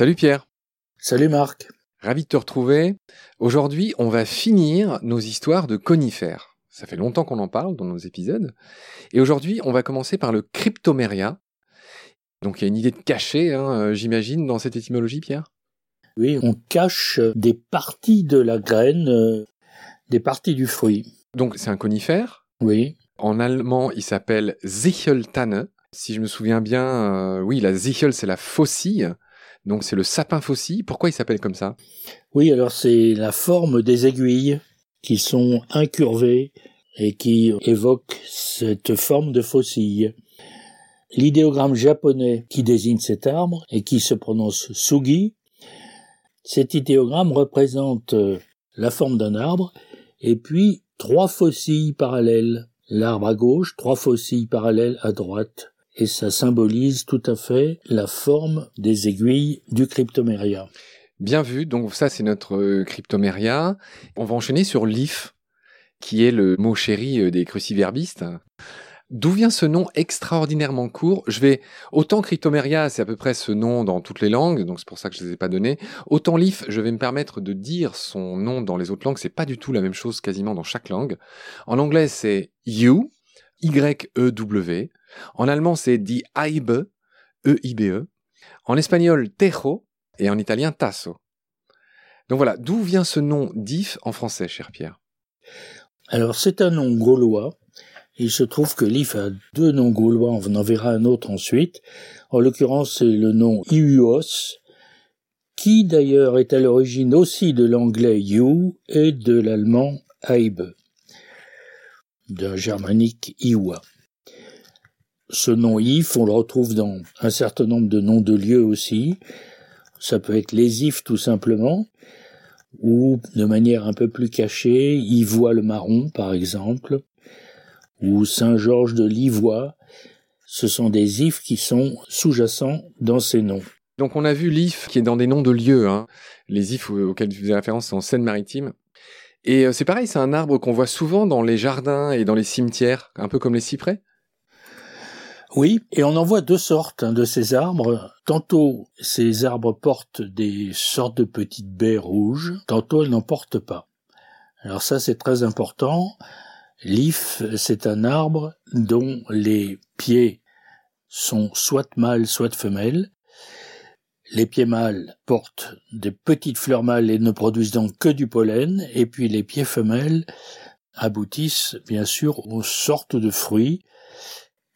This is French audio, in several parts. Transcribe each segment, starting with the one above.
Salut Pierre. Salut Marc. Ravi de te retrouver. Aujourd'hui, on va finir nos histoires de conifères. Ça fait longtemps qu'on en parle dans nos épisodes. Et aujourd'hui, on va commencer par le cryptoméria. Donc il y a une idée de cacher, hein, euh, j'imagine, dans cette étymologie, Pierre? Oui, on cache des parties de la graine, euh, des parties du fruit. Donc c'est un conifère? Oui. En allemand, il s'appelle Sicheltanne. Si je me souviens bien, euh, oui, la Sichel, c'est la faucille. Donc c'est le sapin faucille. Pourquoi il s'appelle comme ça? Oui, alors c'est la forme des aiguilles qui sont incurvées et qui évoquent cette forme de faucille. L'idéogramme japonais qui désigne cet arbre et qui se prononce sugi, cet idéogramme représente la forme d'un arbre et puis trois faucilles parallèles. L'arbre à gauche, trois faucilles parallèles à droite. Et ça symbolise tout à fait la forme des aiguilles du cryptoméria. Bien vu, donc ça c'est notre euh, cryptoméria. On va enchaîner sur l'if, qui est le mot chéri euh, des cruciverbistes. D'où vient ce nom extraordinairement court? Je vais autant Cryptomeria, c'est à peu près ce nom dans toutes les langues, donc c'est pour ça que je ne les ai pas donnés. Autant l'if, je vais me permettre de dire son nom dans les autres langues, c'est pas du tout la même chose quasiment dans chaque langue. En anglais, c'est you, Y-E-W. En allemand, c'est die Eibe, E-I-B-E. En espagnol, tejo, et en italien, tasso. Donc voilà, d'où vient ce nom d'if en français, cher Pierre? Alors c'est un nom gaulois il se trouve que l'IF a deux noms gaulois, on en verra un autre ensuite. En l'occurrence, c'est le nom Iuos, qui d'ailleurs est à l'origine aussi de l'anglais you et de l'allemand Aibe, d'un germanique Iwa. Ce nom if, on le retrouve dans un certain nombre de noms de lieux aussi. Ça peut être les if tout simplement, ou de manière un peu plus cachée, Ivois le marron par exemple ou Saint-Georges de Livois. Ce sont des ifs qui sont sous-jacents dans ces noms. Donc on a vu l'if qui est dans des noms de lieux. Hein. Les ifs auxquels tu faisais référence sont en Seine-Maritime. Et euh, c'est pareil, c'est un arbre qu'on voit souvent dans les jardins et dans les cimetières, un peu comme les cyprès? Oui, et on en voit deux sortes de ces arbres. Tantôt, ces arbres portent des sortes de petites baies rouges, tantôt elles n'en portent pas. Alors ça, c'est très important. L'if, c'est un arbre dont les pieds sont soit mâles, soit femelles. Les pieds mâles portent des petites fleurs mâles et ne produisent donc que du pollen, et puis les pieds femelles aboutissent bien sûr aux sortes de fruits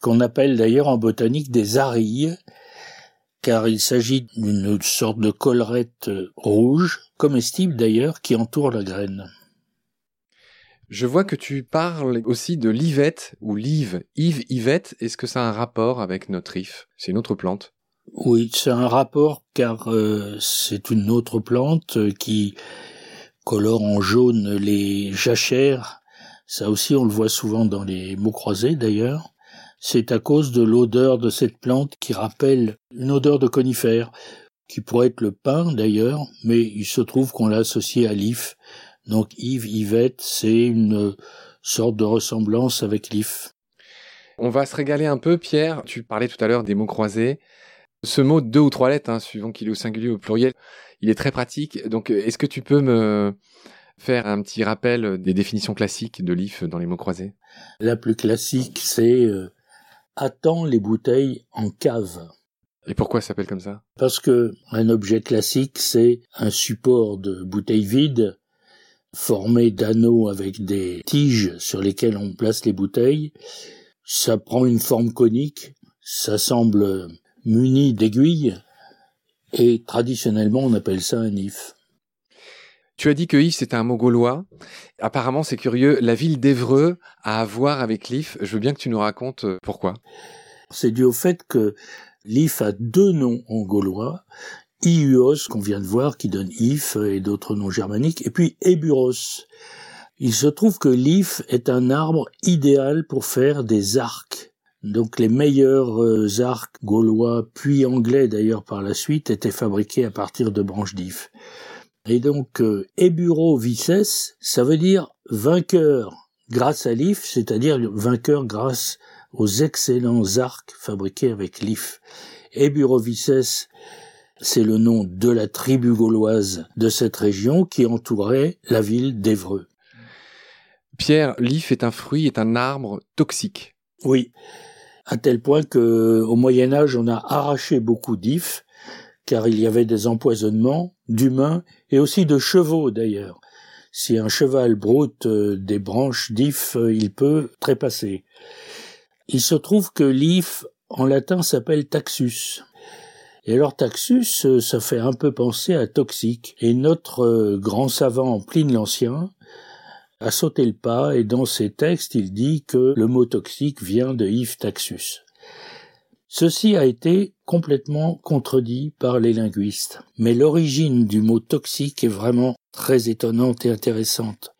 qu'on appelle d'ailleurs en botanique des arilles, car il s'agit d'une sorte de collerette rouge, comestible d'ailleurs, qui entoure la graine. Je vois que tu parles aussi de l'ivette ou l'Ive. Yves, Yvette, est-ce que ça a un rapport avec notre if C'est une autre plante Oui, c'est un rapport car euh, c'est une autre plante qui colore en jaune les jachères. Ça aussi, on le voit souvent dans les mots croisés d'ailleurs. C'est à cause de l'odeur de cette plante qui rappelle une odeur de conifère, qui pourrait être le pin d'ailleurs, mais il se trouve qu'on l'a associé à l'if donc Yves, Yvette, c'est une sorte de ressemblance avec l'IF. On va se régaler un peu, Pierre. Tu parlais tout à l'heure des mots croisés. Ce mot deux ou trois lettres, hein, suivant qu'il est au singulier ou au pluriel, il est très pratique. Donc, est-ce que tu peux me faire un petit rappel des définitions classiques de l'IF dans les mots croisés? La plus classique, c'est euh, attends les bouteilles en cave. Et pourquoi ça s'appelle comme ça? Parce que un objet classique, c'est un support de bouteille vide formé d'anneaux avec des tiges sur lesquelles on place les bouteilles. Ça prend une forme conique, ça semble muni d'aiguilles, et traditionnellement on appelle ça un if. Tu as dit que if c'est un mot gaulois. Apparemment c'est curieux, la ville d'Evreux a à voir avec l'if. Je veux bien que tu nous racontes euh, pourquoi. C'est dû au fait que l'if a deux noms en gaulois. Iuos qu'on vient de voir qui donne if et d'autres noms germaniques et puis Eburos. Il se trouve que l'if est un arbre idéal pour faire des arcs. Donc les meilleurs euh, arcs gaulois puis anglais d'ailleurs par la suite étaient fabriqués à partir de branches d'if. Et donc euh, Eburo vices, ça veut dire vainqueur grâce à l'if, c'est-à-dire vainqueur grâce aux excellents arcs fabriqués avec l'if. Eburo vices c'est le nom de la tribu gauloise de cette région qui entourait la ville d'Evreux. Pierre, l'if est un fruit, est un arbre toxique. Oui, à tel point que au Moyen Âge, on a arraché beaucoup d'ifs, car il y avait des empoisonnements d'humains et aussi de chevaux d'ailleurs. Si un cheval broute euh, des branches d'if, euh, il peut trépasser. Il se trouve que l'if en latin s'appelle taxus. Et alors taxus, euh, ça fait un peu penser à toxique. Et notre grand savant Pline l'Ancien a sauté le pas et dans ses textes il dit que le mot toxique vient de if taxus. Ceci a été complètement contredit par les linguistes. Mais l'origine du mot toxique est vraiment très étonnante et intéressante.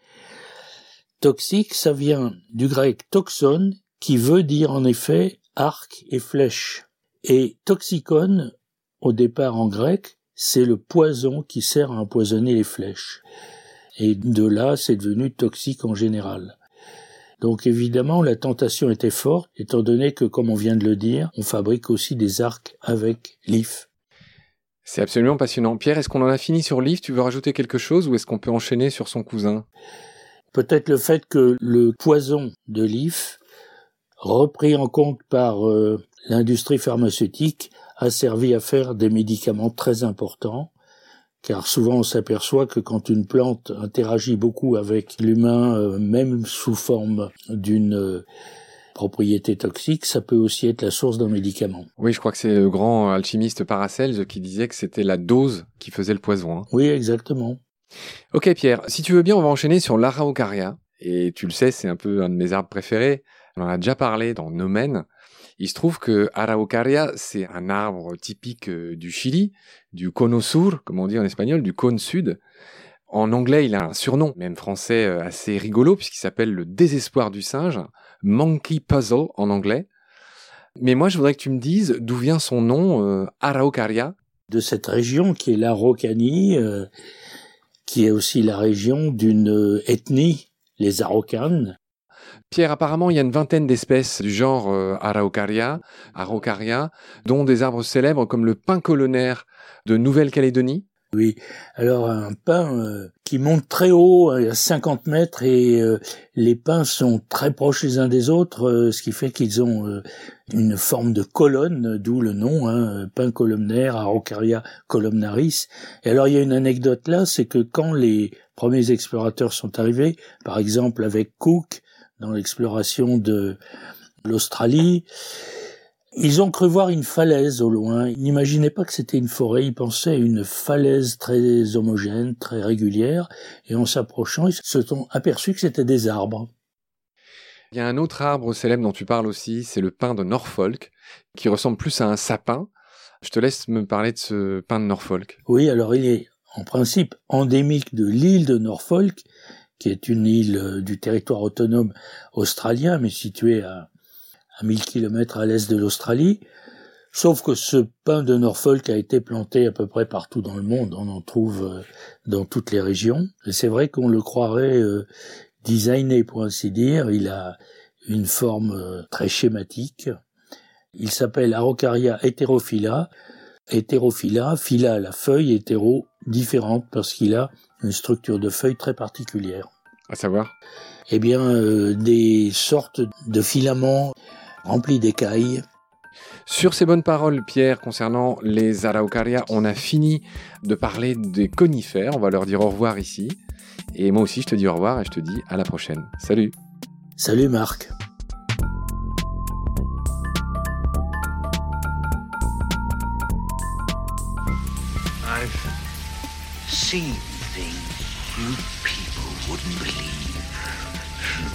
Toxique, ça vient du grec toxon, qui veut dire en effet arc et flèche. Et toxicon, au départ en grec, c'est le poison qui sert à empoisonner les flèches. Et de là, c'est devenu toxique en général. Donc évidemment, la tentation était forte, étant donné que, comme on vient de le dire, on fabrique aussi des arcs avec l'if. C'est absolument passionnant. Pierre, est-ce qu'on en a fini sur l'if? Tu veux rajouter quelque chose ou est-ce qu'on peut enchaîner sur son cousin? Peut-être le fait que le poison de l'if, repris en compte par euh, l'industrie pharmaceutique, a servi à faire des médicaments très importants car souvent on s'aperçoit que quand une plante interagit beaucoup avec l'humain, euh, même sous forme d'une euh, propriété toxique, ça peut aussi être la source d'un médicament. Oui, je crois que c'est le grand alchimiste Paracelse qui disait que c'était la dose qui faisait le poison. Hein. Oui, exactement. Ok Pierre, si tu veux bien, on va enchaîner sur l'araucaria. Et tu le sais, c'est un peu un de mes arbres préférés. On en a déjà parlé dans Nomen. Il se trouve que Araucaria, c'est un arbre typique euh, du Chili, du cono sur, comme on dit en espagnol, du cône sud. En anglais, il a un surnom, même français, euh, assez rigolo, puisqu'il s'appelle le désespoir du singe, Monkey Puzzle en anglais. Mais moi, je voudrais que tu me dises d'où vient son nom, euh, Araucaria. De cette région qui est l'Araucanie, qui est aussi la région d'une ethnie, les Araucanes, Pierre, apparemment, il y a une vingtaine d'espèces du genre euh, Araucaria, Araucaria, dont des arbres célèbres comme le pin colonnaire de Nouvelle-Calédonie. Oui, alors un pin euh, qui monte très haut, à 50 mètres, et euh, les pins sont très proches les uns des autres, ce qui fait qu'ils ont une forme de colonne, d'où le nom, hein, pin columnaire, Araucaria columnaris. Et alors il y a une anecdote là, c'est que quand les premiers explorateurs sont arrivés, par exemple avec Cook, dans l'exploration de l'Australie. Ils ont cru voir une falaise au loin. Ils n'imaginaient pas que c'était une forêt. Ils pensaient à une falaise très homogène, très régulière. Et en s'approchant, ils se sont aperçus que c'était des arbres. Il y a un autre arbre célèbre dont tu parles aussi, c'est le pin de Norfolk, qui ressemble plus à un sapin. Je te laisse me parler de ce pin de Norfolk. Oui, alors il est en principe endémique de l'île de Norfolk qui est une île euh, du territoire autonome australien, mais située à, à 1000 km à l'est de l'Australie. Sauf que ce pin de Norfolk a été planté à peu près partout dans le monde. On en trouve euh, dans toutes les régions. Et c'est vrai qu'on le croirait euh, designé, pour ainsi dire. Il a une forme très schématique. Il s'appelle Araucaria heterophylla. Heterophylla, phylla la feuille, hétéro différente parce qu'il a une structure de feuille très particulière. À savoir? Eh bien, euh, des sortes de filaments remplis d'écailles. Sur ces bonnes paroles, Pierre, concernant les araucaria, on a fini de parler des conifères. On va leur dire au revoir ici. Et moi aussi, je te dis au revoir et je te dis à la prochaine. Salut. Salut Marc. I've seen thing you people wouldn't believe.